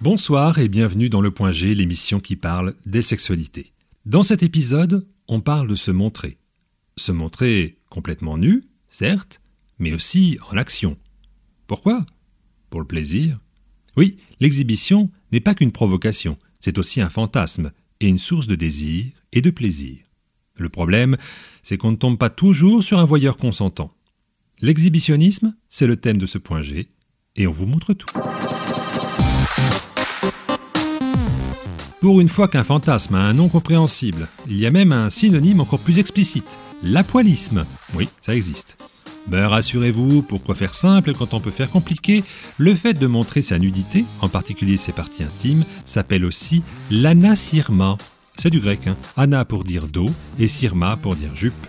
Bonsoir et bienvenue dans Le Point G, l'émission qui parle des sexualités. Dans cet épisode, on parle de se montrer. Se montrer complètement nu, certes, mais aussi en action. Pourquoi? Pour le plaisir? Oui, l'exhibition n'est pas qu'une provocation, c'est aussi un fantasme et une source de désir et de plaisir. Le problème, c'est qu'on ne tombe pas toujours sur un voyeur consentant. L'exhibitionnisme, c'est le thème de ce point G, et on vous montre tout. Pour une fois qu'un fantasme a un nom compréhensible, il y a même un synonyme encore plus explicite, l'apoilisme. Oui, ça existe. Mais rassurez-vous, pourquoi faire simple quand on peut faire compliqué Le fait de montrer sa nudité, en particulier ses parties intimes, s'appelle aussi l'anasirma. C'est du grec, hein. Ana pour dire dos et sirma pour dire jupe.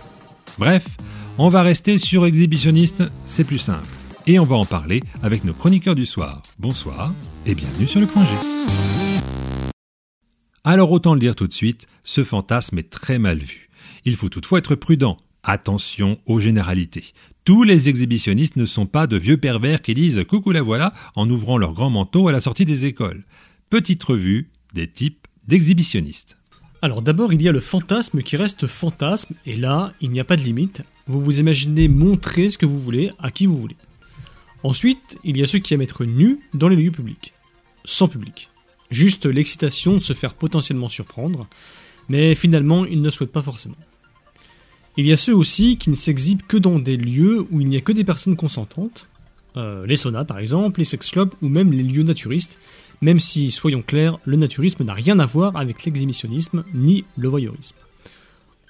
Bref, on va rester sur exhibitionniste, c'est plus simple. Et on va en parler avec nos chroniqueurs du soir. Bonsoir et bienvenue sur le point G. Alors autant le dire tout de suite, ce fantasme est très mal vu. Il faut toutefois être prudent. Attention aux généralités. Tous les exhibitionnistes ne sont pas de vieux pervers qui disent coucou la voilà en ouvrant leur grand manteau à la sortie des écoles. Petite revue des types d'exhibitionnistes. Alors d'abord, il y a le fantasme qui reste fantasme, et là, il n'y a pas de limite. Vous vous imaginez montrer ce que vous voulez à qui vous voulez. Ensuite, il y a ceux qui aiment être nus dans les lieux publics. Sans public. Juste l'excitation de se faire potentiellement surprendre, mais finalement, ils ne souhaitent pas forcément. Il y a ceux aussi qui ne s'exhibent que dans des lieux où il n'y a que des personnes consentantes, euh, les saunas par exemple, les sex clubs ou même les lieux naturistes, même si, soyons clairs, le naturisme n'a rien à voir avec l'exhibitionnisme ni le voyeurisme.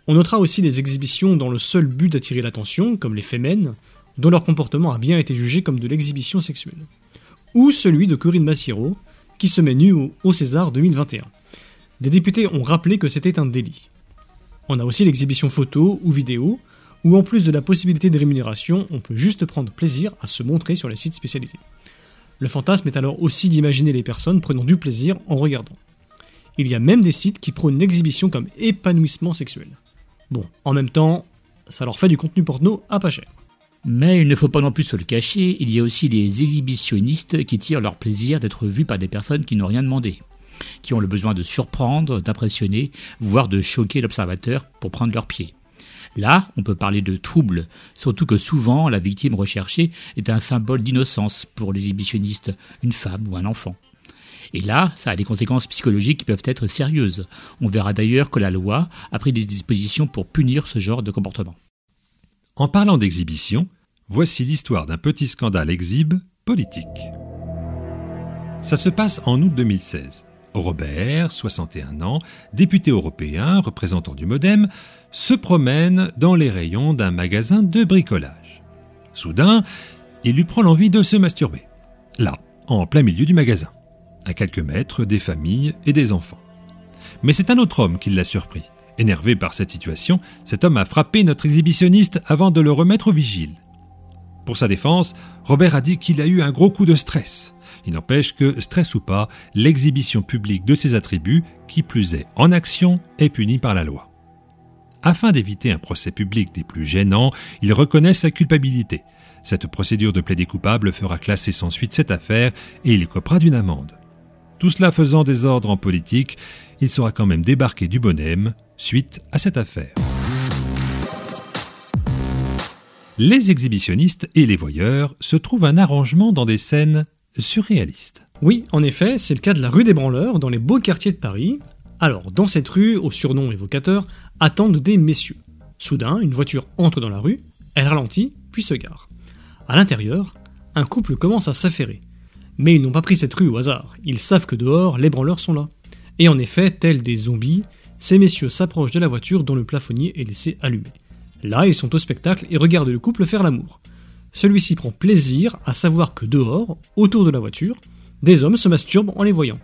On notera aussi les exhibitions dans le seul but d'attirer l'attention, comme les fémènes, dont leur comportement a bien été jugé comme de l'exhibition sexuelle. Ou celui de Corinne Massiro, qui se met au, au César 2021. Des députés ont rappelé que c'était un délit. On a aussi l'exhibition photo ou vidéo, où en plus de la possibilité de rémunération, on peut juste prendre plaisir à se montrer sur les sites spécialisés. Le fantasme est alors aussi d'imaginer les personnes prenant du plaisir en regardant. Il y a même des sites qui prônent l'exhibition comme épanouissement sexuel. Bon, en même temps, ça leur fait du contenu porno à pas cher. Mais il ne faut pas non plus se le cacher, il y a aussi des exhibitionnistes qui tirent leur plaisir d'être vus par des personnes qui n'ont rien demandé, qui ont le besoin de surprendre, d'impressionner, voire de choquer l'observateur pour prendre leur pied. Là, on peut parler de trouble, surtout que souvent la victime recherchée est un symbole d'innocence pour l'exhibitionniste, une femme ou un enfant. Et là, ça a des conséquences psychologiques qui peuvent être sérieuses. On verra d'ailleurs que la loi a pris des dispositions pour punir ce genre de comportement. En parlant d'exhibition, voici l'histoire d'un petit scandale exhibe politique. Ça se passe en août 2016. Robert, 61 ans, député européen, représentant du Modem, se promène dans les rayons d'un magasin de bricolage. Soudain, il lui prend l'envie de se masturber. Là, en plein milieu du magasin, à quelques mètres des familles et des enfants. Mais c'est un autre homme qui l'a surpris. Énervé par cette situation, cet homme a frappé notre exhibitionniste avant de le remettre au vigile. Pour sa défense, Robert a dit qu'il a eu un gros coup de stress. Il n'empêche que, stress ou pas, l'exhibition publique de ses attributs, qui plus est en action, est punie par la loi. Afin d'éviter un procès public des plus gênants, il reconnaît sa culpabilité. Cette procédure de plaidé coupable fera classer sans suite cette affaire et il copera d'une amende. Tout cela faisant désordre en politique, il sera quand même débarqué du bonhomme suite à cette affaire. Les exhibitionnistes et les voyeurs se trouvent un arrangement dans des scènes surréalistes. Oui, en effet, c'est le cas de la rue des Branleurs, dans les beaux quartiers de Paris. Alors, dans cette rue, au surnom évocateur, attendent des messieurs. Soudain, une voiture entre dans la rue, elle ralentit, puis se gare. À l'intérieur, un couple commence à s'affairer. Mais ils n'ont pas pris cette rue au hasard, ils savent que dehors, les branleurs sont là. Et en effet, tels des zombies, ces messieurs s'approchent de la voiture dont le plafonnier est laissé allumé. Là, ils sont au spectacle et regardent le couple faire l'amour. Celui-ci prend plaisir à savoir que dehors, autour de la voiture, des hommes se masturbent en les voyant.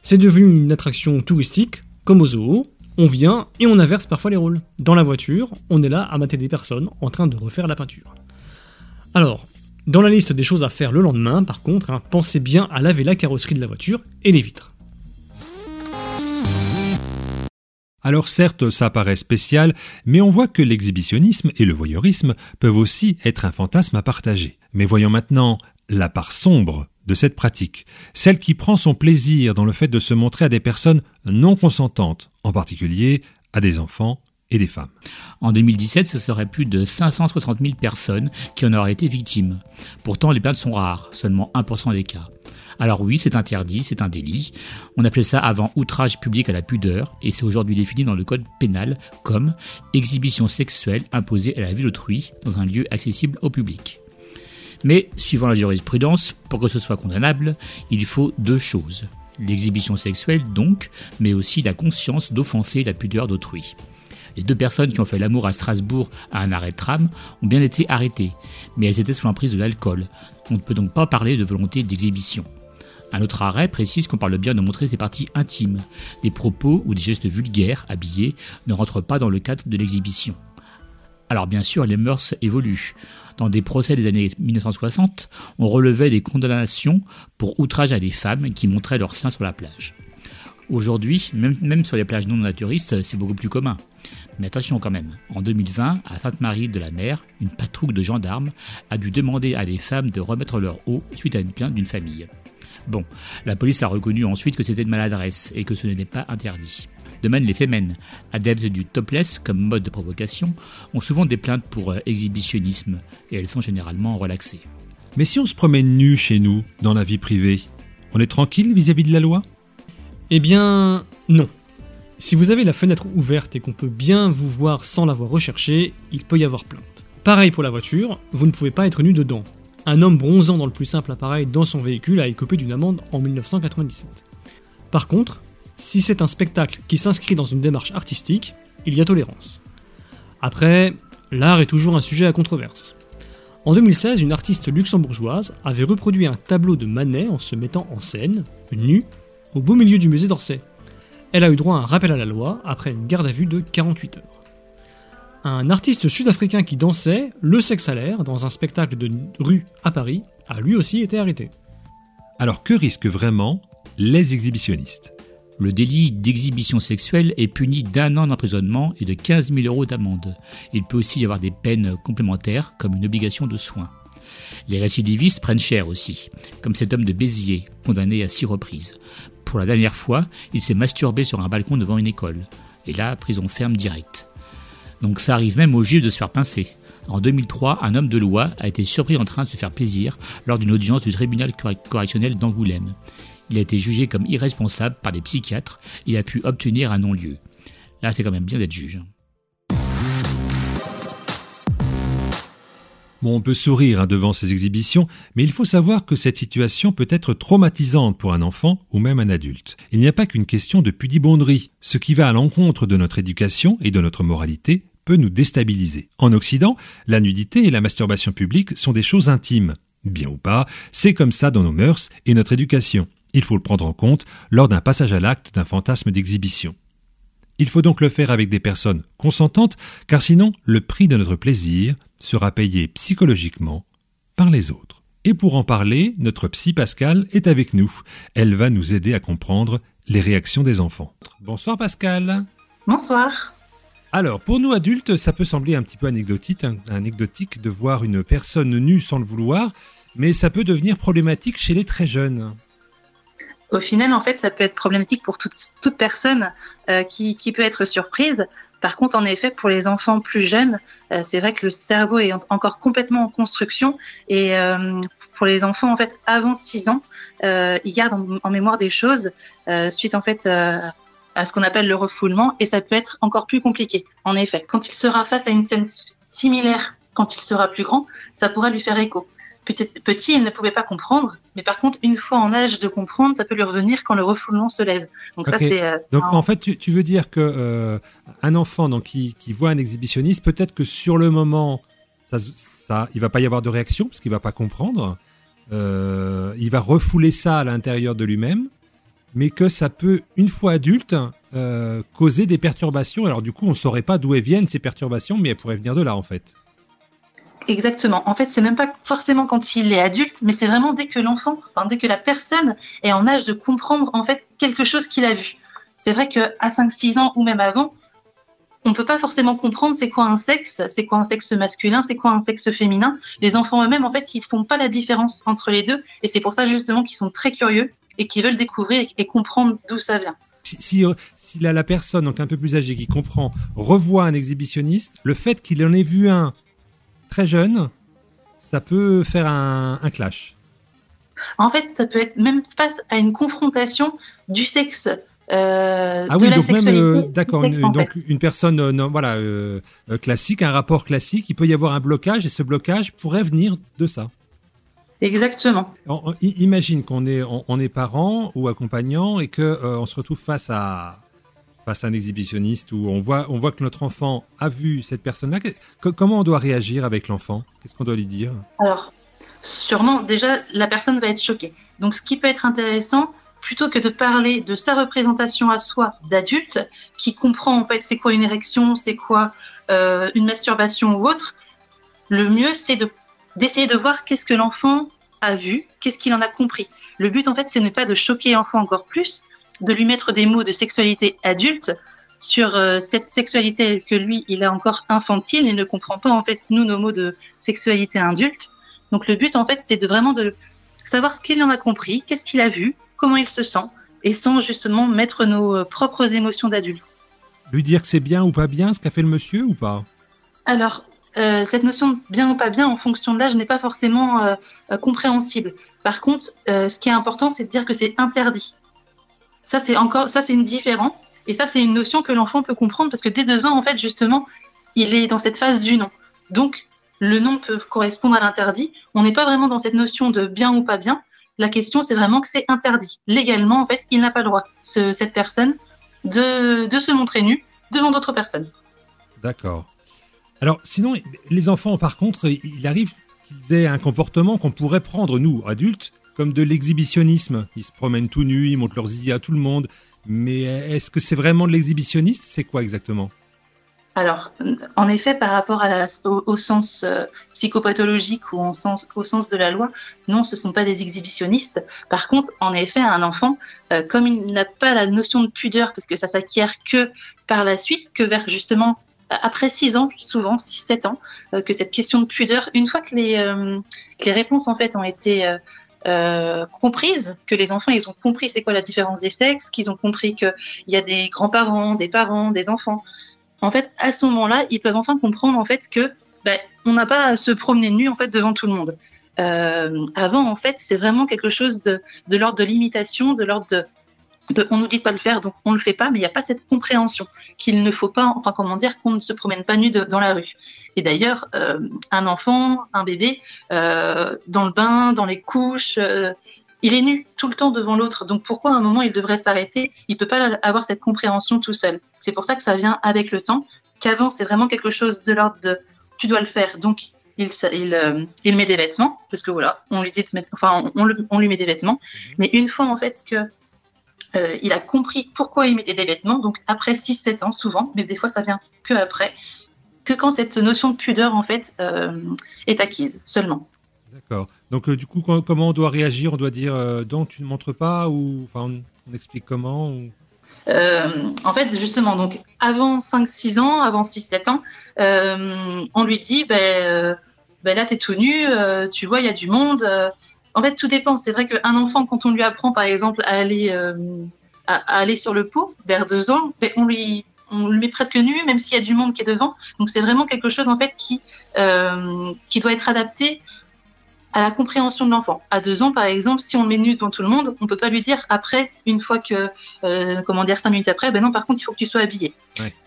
C'est devenu une attraction touristique, comme au zoo, on vient et on inverse parfois les rôles. Dans la voiture, on est là à mater des personnes en train de refaire la peinture. Alors, dans la liste des choses à faire le lendemain, par contre, hein, pensez bien à laver la carrosserie de la voiture et les vitres. Alors certes, ça paraît spécial, mais on voit que l'exhibitionnisme et le voyeurisme peuvent aussi être un fantasme à partager. Mais voyons maintenant la part sombre de cette pratique, celle qui prend son plaisir dans le fait de se montrer à des personnes non consentantes, en particulier à des enfants et des femmes. En 2017, ce serait plus de 560 000 personnes qui en auraient été victimes. Pourtant, les plaintes sont rares, seulement 1% des cas. Alors oui, c'est interdit, c'est un délit. On appelait ça avant outrage public à la pudeur, et c'est aujourd'hui défini dans le code pénal comme exhibition sexuelle imposée à la vue d'autrui dans un lieu accessible au public. Mais, suivant la jurisprudence, pour que ce soit condamnable, il faut deux choses. L'exhibition sexuelle donc, mais aussi la conscience d'offenser la pudeur d'autrui. Les deux personnes qui ont fait l'amour à Strasbourg à un arrêt de tram ont bien été arrêtées, mais elles étaient sous l'emprise de l'alcool. On ne peut donc pas parler de volonté d'exhibition. Un autre arrêt précise qu'on parle bien de montrer ses parties intimes. Des propos ou des gestes vulgaires, habillés, ne rentrent pas dans le cadre de l'exhibition. Alors bien sûr, les mœurs évoluent. Dans des procès des années 1960, on relevait des condamnations pour outrage à des femmes qui montraient leurs seins sur la plage. Aujourd'hui, même, même sur les plages non naturistes, c'est beaucoup plus commun. Mais attention quand même, en 2020, à Sainte-Marie-de-la-Mer, une patrouille de gendarmes a dû demander à des femmes de remettre leur eau suite à une plainte d'une famille. Bon, la police a reconnu ensuite que c'était de maladresse et que ce n'était pas interdit. De même, les femmes, adeptes du topless comme mode de provocation, ont souvent des plaintes pour euh, exhibitionnisme et elles sont généralement relaxées. Mais si on se promène nu chez nous, dans la vie privée, on est tranquille vis-à-vis de la loi? Eh bien, non. Si vous avez la fenêtre ouverte et qu'on peut bien vous voir sans l'avoir recherché, il peut y avoir plainte. Pareil pour la voiture, vous ne pouvez pas être nu dedans. Un homme bronzant dans le plus simple appareil dans son véhicule a écopé d'une amende en 1997. Par contre, si c'est un spectacle qui s'inscrit dans une démarche artistique, il y a tolérance. Après, l'art est toujours un sujet à controverse. En 2016, une artiste luxembourgeoise avait reproduit un tableau de Manet en se mettant en scène, nue, au beau milieu du musée d'Orsay. Elle a eu droit à un rappel à la loi après une garde à vue de 48 heures. Un artiste sud-africain qui dansait, le sexe à l'air, dans un spectacle de rue à Paris, a lui aussi été arrêté. Alors que risquent vraiment les exhibitionnistes? Le délit d'exhibition sexuelle est puni d'un an d'emprisonnement et de 15 000 euros d'amende. Il peut aussi y avoir des peines complémentaires, comme une obligation de soins. Les récidivistes prennent cher aussi, comme cet homme de Béziers, condamné à six reprises. Pour la dernière fois, il s'est masturbé sur un balcon devant une école. Et là, prison ferme directe. Donc ça arrive même aux juifs de se faire pincer. En 2003, un homme de loi a été surpris en train de se faire plaisir lors d'une audience du tribunal correctionnel d'Angoulême. Il a été jugé comme irresponsable par des psychiatres et a pu obtenir un non-lieu. Là, c'est quand même bien d'être juge. Bon, on peut sourire hein, devant ces exhibitions, mais il faut savoir que cette situation peut être traumatisante pour un enfant ou même un adulte. Il n'y a pas qu'une question de pudibonderie. Ce qui va à l'encontre de notre éducation et de notre moralité peut nous déstabiliser. En Occident, la nudité et la masturbation publique sont des choses intimes. Bien ou pas, c'est comme ça dans nos mœurs et notre éducation. Il faut le prendre en compte lors d'un passage à l'acte d'un fantasme d'exhibition. Il faut donc le faire avec des personnes consentantes, car sinon le prix de notre plaisir sera payé psychologiquement par les autres. Et pour en parler, notre psy Pascal est avec nous. Elle va nous aider à comprendre les réactions des enfants. Bonsoir Pascal. Bonsoir. Alors, pour nous adultes, ça peut sembler un petit peu anecdotique, hein, anecdotique de voir une personne nue sans le vouloir, mais ça peut devenir problématique chez les très jeunes. Au final, en fait, ça peut être problématique pour toute, toute personne euh, qui, qui, peut être surprise. Par contre, en effet, pour les enfants plus jeunes, euh, c'est vrai que le cerveau est encore complètement en construction et euh, pour les enfants en fait avant 6 ans, euh, ils gardent en, en, mémoire des choses euh, suite en fait à ce qu'on appelle le refoulement et ça peut être encore plus compliqué. En effet, quand il sera face à une scène similaire quand il sera plus grand, ça pourra lui faire écho. Petit, il ne pouvait pas comprendre, mais par contre, une fois en âge de comprendre, ça peut lui revenir quand le refoulement se lève. Donc okay. ça, c'est. Euh, donc en fait, tu, tu, veux dire que euh, un enfant donc qui, qui voit un exhibitionniste, peut-être que sur le moment, ça, ça, il va pas y avoir de réaction parce qu'il va pas comprendre. Euh, il va refouler ça à l'intérieur de lui-même, mais que ça peut, une fois adulte, causer des perturbations. Alors du coup, on saurait pas d'où elles viennent ces perturbations, mais elles pourraient venir de là en fait. Exactement. En fait, c'est même pas forcément quand il est adulte, mais c'est vraiment dès que l'enfant, dès que la personne est en âge de comprendre en fait quelque chose qu'il a vu. C'est vrai que à 5-6 ans ou même avant, on peut pas forcément comprendre c'est quoi un sexe, c'est quoi un sexe masculin, c'est quoi un sexe féminin. Les enfants eux-mêmes, en fait, ils font pas la différence entre les deux, et c'est pour ça justement qu'ils sont très curieux et qui veulent découvrir et comprendre d'où ça vient. Si, si, la, personne, donc un peu plus âgée, qui comprend, revoit un exhibitionniste, le fait qu'il en ait vu un très jeune, ça peut faire un, clash. En fait, ça peut être même face à une confrontation du sexe. Euh, ah oui, donc même euh, d'accord, donc une personne euh, voilà classique, un rapport classique, il peut y avoir un blocage et ce blocage pourrait venir de ça. Exactement. imagine qu'on est, on, est parent ou accompagnant et que on se retrouve face à face à un exhibitionniste où on voit, on voit que notre enfant a vu cette personne-là. Comment on doit réagir avec l'enfant? Qu'est-ce qu'on doit lui dire? Alors, sûrement, déjà, la personne va être choquée. Donc, ce qui peut être intéressant, plutôt que de parler de sa représentation à soi d'adulte, qui comprend en fait c'est quoi une érection, c'est quoi euh, une masturbation ou autre, le mieux c'est de d'essayer de voir qu'est-ce que l'enfant a vu, qu'est-ce qu'il en a compris. Le but, en fait, ce n'est pas de choquer l'enfant encore plus, de lui mettre des mots de sexualité adulte sur euh, cette sexualité que lui, il a encore infantile et ne comprend pas, en fait, nous, nos mots de sexualité adulte. Donc, le but, en fait, c'est de vraiment de savoir ce qu'il en a compris, qu'est-ce qu'il a vu, comment il se sent, et sans justement mettre nos euh, propres émotions d'adulte. Lui dire que c'est bien ou pas bien ce qu'a fait le monsieur ou pas? Alors, euh, cette notion de bien ou pas bien en fonction de l'âge n'est pas forcément euh, compréhensible. Par contre, ce qui est important, c'est de dire que c'est interdit. Ça, c'est encore, ça, c'est une différence. Et ça, c'est une notion que l'enfant peut comprendre parce que dès deux ans, en fait, justement, il est dans cette phase du non. Donc, le non peut correspondre à l'interdit. On n'est pas vraiment dans cette notion de bien ou pas bien. La question, c'est vraiment que c'est interdit. Légalement, en fait, il n'a pas le droit, cette personne, de, de se montrer nu devant d'autres personnes. D'accord. Alors, sinon, les enfants, par contre, il arrive qu'ils aient un comportement qu'on pourrait prendre, nous, adultes, comme de l'exhibitionnisme. Ils se promènent tout nus, ils montrent leurs zizi à tout le monde. Mais est-ce que c'est vraiment de l'exhibitionniste? C'est quoi exactement? Alors, en effet, par rapport au, sens euh, psychopathologique ou au sens, de la loi, non, ce ne sont pas des exhibitionnistes. Par contre, en effet, un enfant, euh, comme il n'a pas la notion de pudeur, parce que ça s'acquiert que par la suite, que vers justement après 6 ans, souvent 6-7 ans, euh, que cette question de pudeur, une fois que les, euh, les réponses en fait ont été euh, que les enfants ils ont compris c'est quoi la différence des sexes, qu'ils ont compris qu'il y a des grands-parents, des parents, des enfants. En fait, à ce moment-là, ils peuvent enfin comprendre en fait que ben, on n'a pas à se promener nu en fait devant tout le monde. avant, en fait, c'est vraiment quelque chose de l'ordre de l'imitation, de l'ordre de on nous dit de pas le faire, donc on le fait pas, mais il n'y a pas cette compréhension qu'il ne faut pas, enfin comment dire, qu'on ne se promène pas nu dans la rue. Et d'ailleurs, euh, un enfant, un bébé, euh, dans le bain, dans les couches, euh, il est nu tout le temps devant l'autre. Donc pourquoi à un moment il devrait s'arrêter? Il peut pas avoir cette compréhension tout seul. C'est pour ça que ça vient avec le temps. Qu'avant c'est vraiment quelque chose de l'ordre de tu dois le faire. Donc il, il, il, met des vêtements, parce que voilà, on lui dit de mettre, enfin, on, on lui met des vêtements. Mmh. Mais une fois en fait que euh, il a compris pourquoi il mettait des vêtements, donc après 6-7 ans souvent, mais des fois ça vient que après, que quand cette notion de pudeur en fait euh, est acquise seulement. D'accord. Donc euh, du coup, comment on doit réagir? On doit dire donc tu ne montres pas ou enfin on, explique comment En fait, justement, donc avant 5-6 ans, avant 6-7 ans, on lui dit ben, ben là, tu es tout nu, tu vois, il y a du monde, en fait, tout dépend. C'est vrai qu'un enfant, quand on lui apprend, par exemple, à aller, euh, à, aller sur le pot vers deux ans, ben, on lui on le met presque nu, même s'il y a du monde qui est devant. Donc c'est vraiment quelque chose en fait qui euh, qui doit être adapté à la compréhension de l'enfant. À deux ans, par exemple, si on le met nu devant tout le monde, on peut pas lui dire après, une fois que, euh, comment dire, cinq minutes après, ben non, par contre, il faut que tu sois habillé.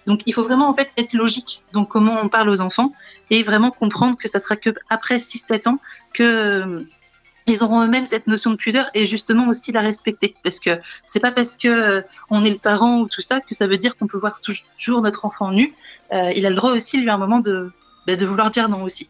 Donc il faut vraiment en fait être logique. Donc comment on parle aux enfants et vraiment comprendre que ça sera que après 6-7 ans que ils auront eux-mêmes cette notion de pudeur et justement aussi la respecter parce que c'est pas parce que euh, on est le parent ou tout ça que ça veut dire qu'on peut voir toujours notre enfant nu. Euh, il a le droit aussi lui à un moment de bah, de vouloir dire non aussi.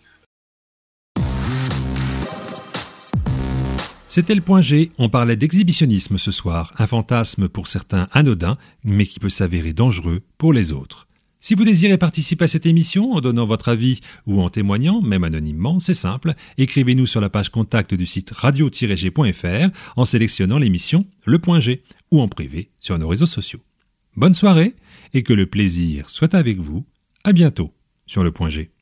C'était le point G, on parlait d'exhibitionnisme ce soir, un fantasme pour certains anodin, mais qui peut s'avérer dangereux pour les autres. Si vous désirez participer à cette émission en donnant votre avis ou en témoignant, même anonymement, c'est simple, écrivez-nous sur la page contact du site radio-g.fr en sélectionnant l'émission Le Point G ou en privé sur nos réseaux sociaux. Bonne soirée et que le plaisir soit avec vous. À bientôt sur le point G.